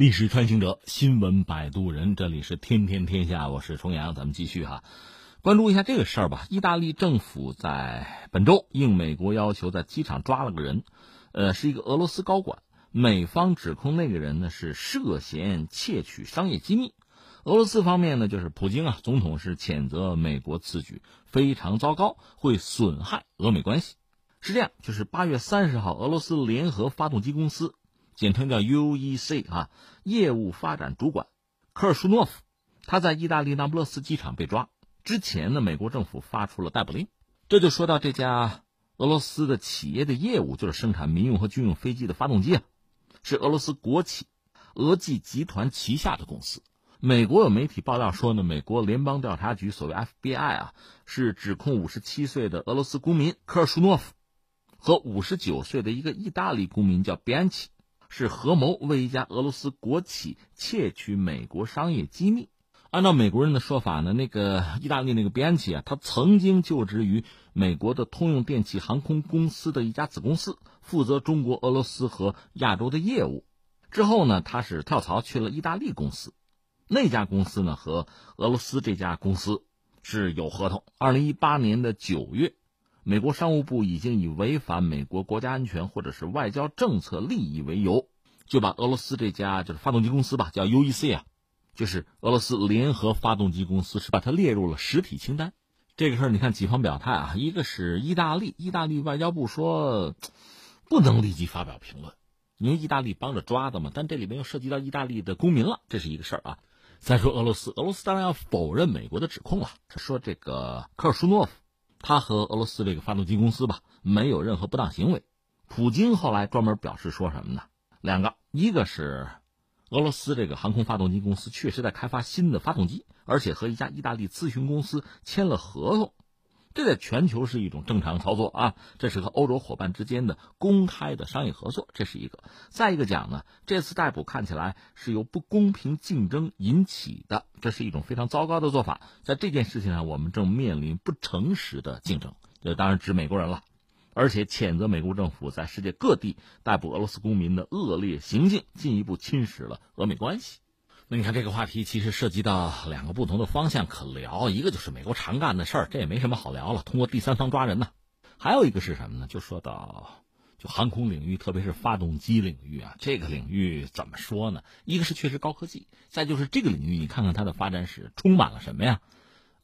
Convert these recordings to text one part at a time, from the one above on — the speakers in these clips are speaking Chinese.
历史穿行者，新闻摆渡人，这里是天天天下，我是重阳，咱们继续哈，关注一下这个事儿吧。意大利政府在本周应美国要求，在机场抓了个人，呃，是一个俄罗斯高管，美方指控那个人呢是涉嫌窃取商业机密，俄罗斯方面呢就是普京啊，总统是谴责美国此举非常糟糕，会损害俄美关系。是这样，就是八月三十号，俄罗斯联合发动机公司。简称叫 UEC 啊，业务发展主管科尔舒诺夫，他在意大利那不勒斯机场被抓。之前呢，美国政府发出了逮捕令。这就说到这家俄罗斯的企业的业务，就是生产民用和军用飞机的发动机啊，是俄罗斯国企俄技集团旗下的公司。美国有媒体爆料说呢，美国联邦调查局所谓 FBI 啊，是指控五十七岁的俄罗斯公民科尔舒诺夫和五十九岁的一个意大利公民叫比安奇。是合谋为一家俄罗斯国企窃取美国商业机密。按照美国人的说法呢，那个意大利那个边企啊，他曾经就职于美国的通用电气航空公司的一家子公司，负责中国、俄罗斯和亚洲的业务。之后呢，他是跳槽去了意大利公司。那家公司呢，和俄罗斯这家公司是有合同。二零一八年的九月。美国商务部已经以违反美国国家安全或者是外交政策利益为由，就把俄罗斯这家就是发动机公司吧，叫 UEC 啊，就是俄罗斯联合发动机公司，是把它列入了实体清单。这个事儿你看几方表态啊，一个是意大利，意大利外交部说不能立即发表评论，因为意大利帮着抓的嘛，但这里面又涉及到意大利的公民了，这是一个事儿啊。再说俄罗斯，俄罗斯当然要否认美国的指控了，说这个科尔舒诺夫。他和俄罗斯这个发动机公司吧，没有任何不当行为。普京后来专门表示说什么呢？两个，一个是俄罗斯这个航空发动机公司确实在开发新的发动机，而且和一家意大利咨询公司签了合同。这在全球是一种正常操作啊，这是和欧洲伙伴之间的公开的商业合作，这是一个。再一个讲呢，这次逮捕看起来是由不公平竞争引起的，这是一种非常糟糕的做法。在这件事情上，我们正面临不诚实的竞争，这当然指美国人了，而且谴责美国政府在世界各地逮捕俄罗斯公民的恶劣行径，进一步侵蚀了俄美关系。那你看这个话题其实涉及到两个不同的方向可聊，一个就是美国常干的事儿，这也没什么好聊了，通过第三方抓人呢。还有一个是什么呢？就说到就航空领域，特别是发动机领域啊，这个领域怎么说呢？一个是确实高科技，再就是这个领域，你看看它的发展史，充满了什么呀？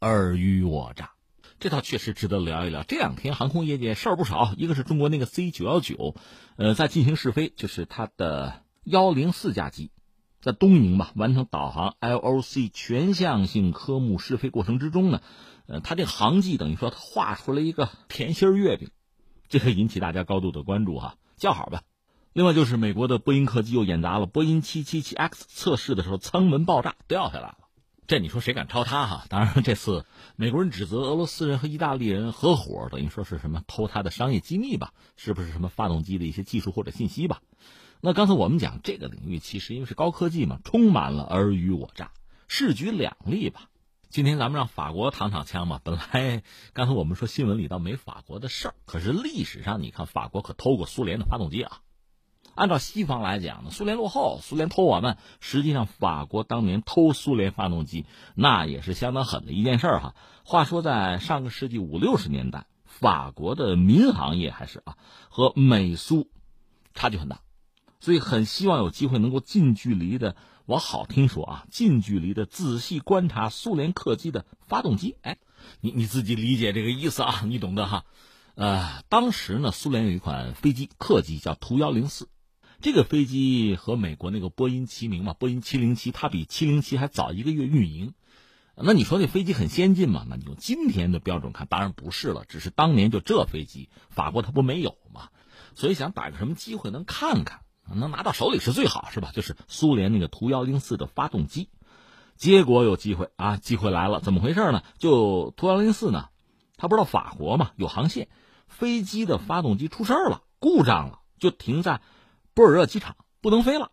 尔虞我诈，这倒确实值得聊一聊。这两天航空业界事儿不少，一个是中国那个 C 九幺九，呃，在进行试飞，就是它的幺零四架机。在东营吧完成导航 LOC 全向性科目试飞过程之中呢，呃，他这个航迹等于说他画出了一个甜心月饼，这个引起大家高度的关注哈，叫好吧。另外就是美国的波音客机又演砸了，波音 777X 测试的时候舱门爆炸掉下来了，这你说谁敢抄他哈？当然这次美国人指责俄罗斯人和意大利人合伙，等于说是什么偷他的商业机密吧？是不是什么发动机的一些技术或者信息吧？那刚才我们讲这个领域，其实因为是高科技嘛，充满了尔虞我诈，势局两立吧。今天咱们让法国躺躺枪嘛。本来刚才我们说新闻里倒没法国的事儿，可是历史上你看法国可偷过苏联的发动机啊。按照西方来讲呢，苏联落后，苏联偷我们。实际上法国当年偷苏联发动机，那也是相当狠的一件事儿哈。话说在上个世纪五六十年代，法国的民航业还是啊和美苏差距很大。所以很希望有机会能够近距离的，我好听说啊，近距离的仔细观察苏联客机的发动机。哎，你你自己理解这个意思啊，你懂得哈。呃，当时呢，苏联有一款飞机客机叫图幺零四，这个飞机和美国那个波音齐名嘛，波音七零七，它比七零七还早一个月运营。那你说那飞机很先进嘛？那你用今天的标准看，当然不是了。只是当年就这飞机，法国它不没有嘛，所以想逮个什么机会能看看。能拿到手里是最好，是吧？就是苏联那个图幺零四的发动机，结果有机会啊，机会来了，怎么回事呢？就图幺零四呢，他不知道法国嘛有航线，飞机的发动机出事了，故障了，就停在波尔热机场，不能飞了。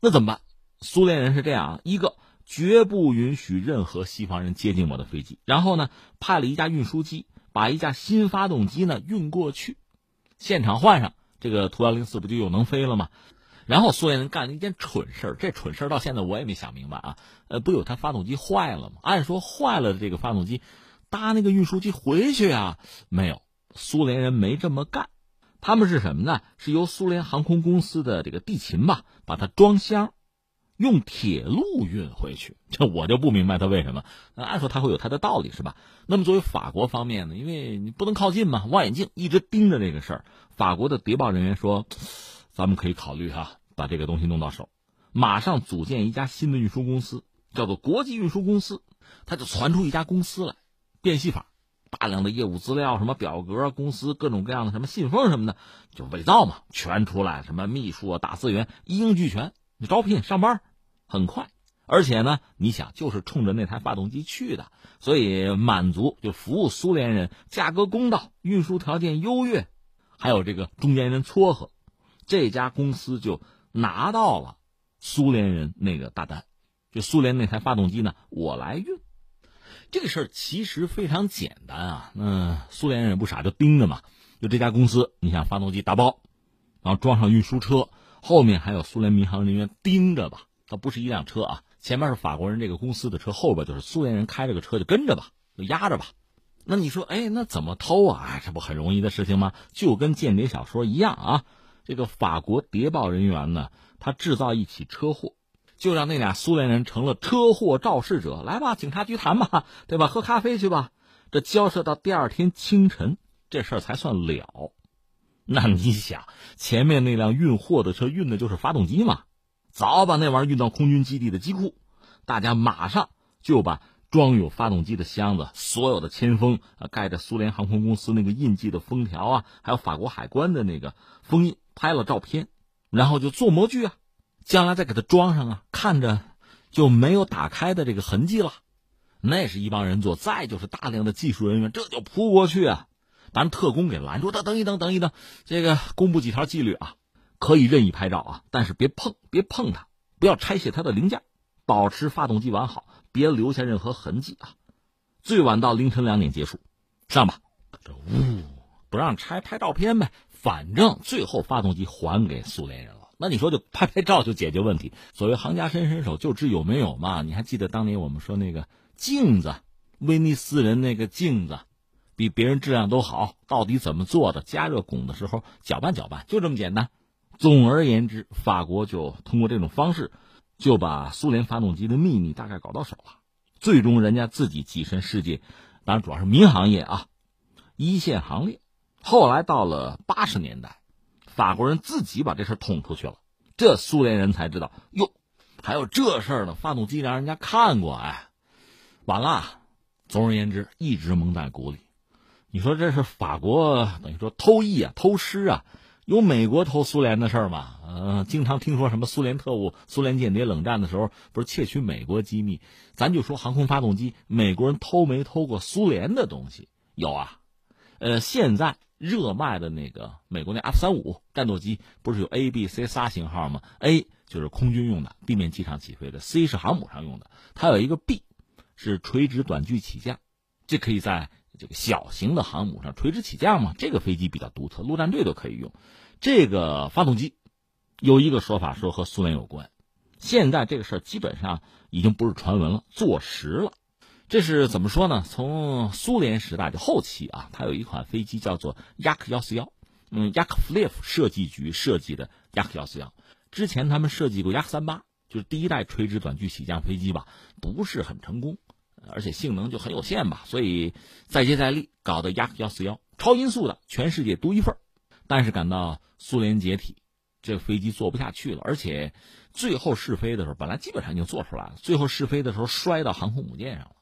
那怎么办？苏联人是这样啊：一个绝不允许任何西方人接近我的飞机，然后呢，派了一架运输机把一架新发动机呢运过去，现场换上。这个图幺零四不就又能飞了吗？然后苏联人干了一件蠢事这蠢事到现在我也没想明白啊。呃，不有他发动机坏了吗？按说坏了的这个发动机，搭那个运输机回去啊？没有，苏联人没这么干。他们是什么呢？是由苏联航空公司的这个地勤吧，把它装箱。用铁路运回去，这我就不明白他为什么。按说他会有他的道理，是吧？那么作为法国方面呢，因为你不能靠近嘛，望远镜一直盯着这个事儿。法国的谍报人员说：“咱们可以考虑哈，把这个东西弄到手，马上组建一家新的运输公司，叫做国际运输公司。”他就传出一家公司来，变戏法，大量的业务资料、什么表格、公司各种各样的什么信封什么的，就伪造嘛，全出来，什么秘书啊、大资源一应俱全，你招聘上班。很快，而且呢，你想，就是冲着那台发动机去的，所以满足就服务苏联人，价格公道，运输条件优越，还有这个中间人撮合，这家公司就拿到了苏联人那个大单，就苏联那台发动机呢，我来运。这个事儿其实非常简单啊，那苏联人不傻，就盯着嘛，就这家公司，你想发动机打包，然后装上运输车，后面还有苏联民航人员盯着吧。它不是一辆车啊，前面是法国人这个公司的车，后边就是苏联人开着个车就跟着吧，就压着吧。那你说，哎，那怎么偷啊？这不很容易的事情吗？就跟间谍小说一样啊。这个法国谍报人员呢，他制造一起车祸，就让那俩苏联人成了车祸肇事者。来吧，警察局谈吧，对吧？喝咖啡去吧。这交涉到第二天清晨，这事儿才算了。那你想，前面那辆运货的车运的就是发动机嘛？早把那玩意儿运到空军基地的机库，大家马上就把装有发动机的箱子、所有的铅封啊，盖着苏联航空公司那个印记的封条啊，还有法国海关的那个封印，拍了照片，然后就做模具啊，将来再给它装上啊，看着就没有打开的这个痕迹了。那是一帮人做，再就是大量的技术人员，这就扑过去啊，把特工给拦住，等等一等，等一等，这个公布几条纪律啊。可以任意拍照啊，但是别碰，别碰它，不要拆卸它的零件，保持发动机完好，别留下任何痕迹啊。最晚到凌晨两点结束，上吧。不让拆，拍照片呗。反正最后发动机还给苏联人了，那你说就拍拍照就解决问题？所谓行家伸伸手就知有没有嘛。你还记得当年我们说那个镜子，威尼斯人那个镜子，比别人质量都好，到底怎么做的？加热汞的时候搅拌搅拌，就这么简单。总而言之，法国就通过这种方式，就把苏联发动机的秘密大概搞到手了。最终，人家自己跻身世界，当然主要是民航业啊，一线行列。后来到了八十年代，法国人自己把这事捅出去了，这苏联人才知道哟，还有这事儿呢。发动机让人家看过，哎，完了。总而言之，一直蒙在鼓里。你说这是法国等于说偷艺啊，偷师啊。有美国偷苏联的事儿吗？呃，经常听说什么苏联特务、苏联间谍冷战的时候，不是窃取美国机密？咱就说航空发动机，美国人偷没偷过苏联的东西？有啊。呃，现在热卖的那个美国那 F 三五战斗机，不是有 A、B、C 仨型号吗？A 就是空军用的，地面机场起飞的；C 是航母上用的。它有一个 B，是垂直短距起降，这可以在。这个小型的航母上垂直起降嘛，这个飞机比较独特，陆战队都可以用。这个发动机有一个说法说和苏联有关，现在这个事儿基本上已经不是传闻了，坐实了。这是怎么说呢？从苏联时代的后期啊，它有一款飞机叫做雅克幺四幺，嗯，雅克弗列夫设计局设计的雅克幺四幺。之前他们设计过雅克三八，就是第一代垂直短距起降飞机吧，不是很成功。而且性能就很有限吧，所以再接再厉，搞的雅克幺四幺超音速的，全世界独一份但是赶到苏联解体，这个飞机做不下去了，而且最后试飞的时候，本来基本上已经做出来了，最后试飞的时候摔到航空母舰上了，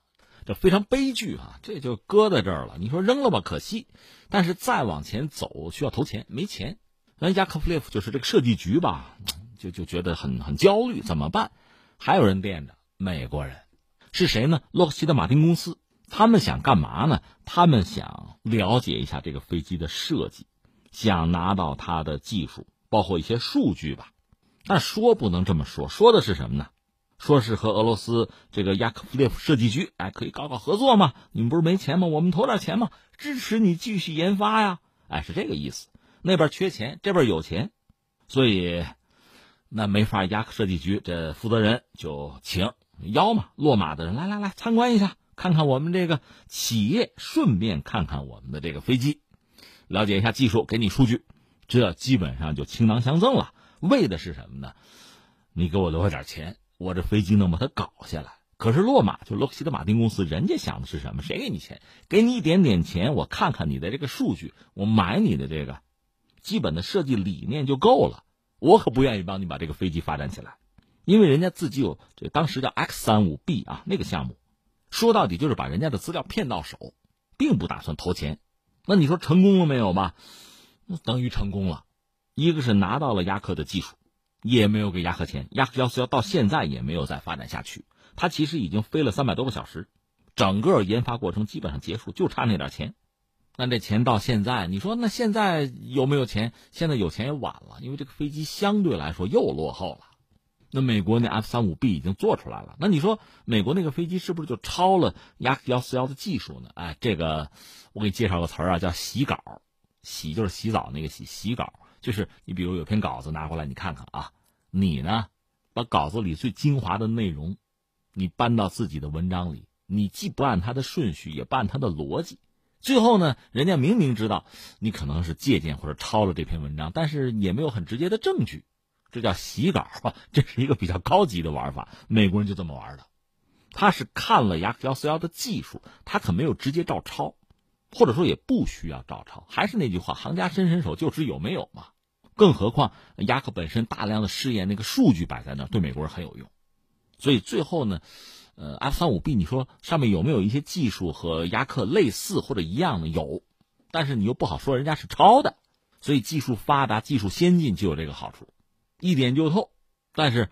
这非常悲剧啊！这就搁在这儿了。你说扔了吧，可惜，但是再往前走需要投钱，没钱。那雅克弗列夫就是这个设计局吧，就就觉得很很焦虑，怎么办？还有人惦着美国人。是谁呢？洛克希德马丁公司，他们想干嘛呢？他们想了解一下这个飞机的设计，想拿到它的技术，包括一些数据吧。但说不能这么说，说的是什么呢？说是和俄罗斯这个雅克夫列夫设计局，哎，可以搞搞合作嘛？你们不是没钱吗？我们投点钱嘛，支持你继续研发呀！哎，是这个意思。那边缺钱，这边有钱，所以那没法，雅克设计局这负责人就请邀嘛，落马的人来来来参观一下，看看我们这个企业，顺便看看我们的这个飞机，了解一下技术，给你数据，这基本上就倾囊相赠了。为的是什么呢？你给我留下点钱，我这飞机能把它搞下来。可是洛马就洛克希德马丁公司，人家想的是什么？谁给你钱？给你一点点钱，我看看你的这个数据，我买你的这个基本的设计理念就够了。我可不愿意帮你把这个飞机发展起来，因为人家自己有这当时叫 X 三五 B 啊那个项目，说到底就是把人家的资料骗到手，并不打算投钱。那你说成功了没有吧？那等于成功了，一个是拿到了雅克的技术，也没有给雅克钱，雅克幺四幺到现在也没有再发展下去。他其实已经飞了三百多个小时，整个研发过程基本上结束，就差那点钱。那这钱到现在，你说那现在有没有钱？现在有钱也晚了，因为这个飞机相对来说又落后了。那美国那 F 三五 B 已经做出来了，那你说美国那个飞机是不是就抄了 Yak 幺四幺的技术呢？哎，这个我给你介绍个词儿啊，叫洗稿。洗就是洗澡那个洗，洗稿就是你比如有篇稿子拿过来，你看看啊，你呢把稿子里最精华的内容。你搬到自己的文章里，你既不按它的顺序，也不按它的逻辑，最后呢，人家明明知道你可能是借鉴或者抄了这篇文章，但是也没有很直接的证据，这叫洗稿啊，这是一个比较高级的玩法，美国人就这么玩的。他是看了雅克幺四幺的技术，他可没有直接照抄，或者说也不需要照抄。还是那句话，行家伸伸手就知有没有嘛。更何况雅克本身大量的试验那个数据摆在那儿，对美国人很有用。所以最后呢，呃，F 三五 B，你说上面有没有一些技术和雅克类似或者一样的？有，但是你又不好说人家是抄的。所以技术发达、技术先进就有这个好处，一点就透。但是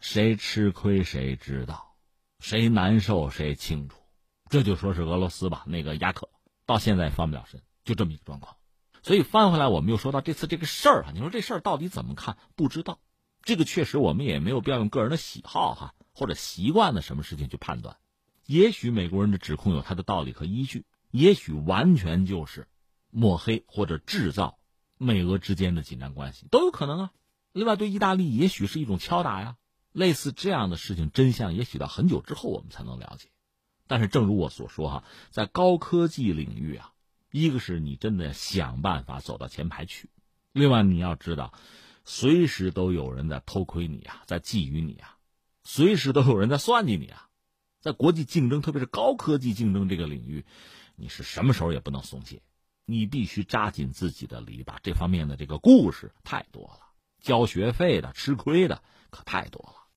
谁吃亏谁知道，谁难受谁清楚。这就说是俄罗斯吧，那个雅克到现在翻不了身，就这么一个状况。所以翻回来，我们又说到这次这个事儿啊，你说这事儿到底怎么看？不知道。这个确实我们也没有必要用个人的喜好哈。或者习惯的什么事情去判断，也许美国人的指控有他的道理和依据，也许完全就是抹黑或者制造美俄之间的紧张关系都有可能啊。另外，对意大利也许是一种敲打呀。类似这样的事情，真相也许到很久之后我们才能了解。但是，正如我所说哈，在高科技领域啊，一个是你真的想办法走到前排去，另外你要知道，随时都有人在偷窥你啊，在觊觎你啊。随时都有人在算计你啊，在国际竞争，特别是高科技竞争这个领域，你是什么时候也不能松懈，你必须扎紧自己的篱笆。这方面的这个故事太多了，交学费的、吃亏的可太多了。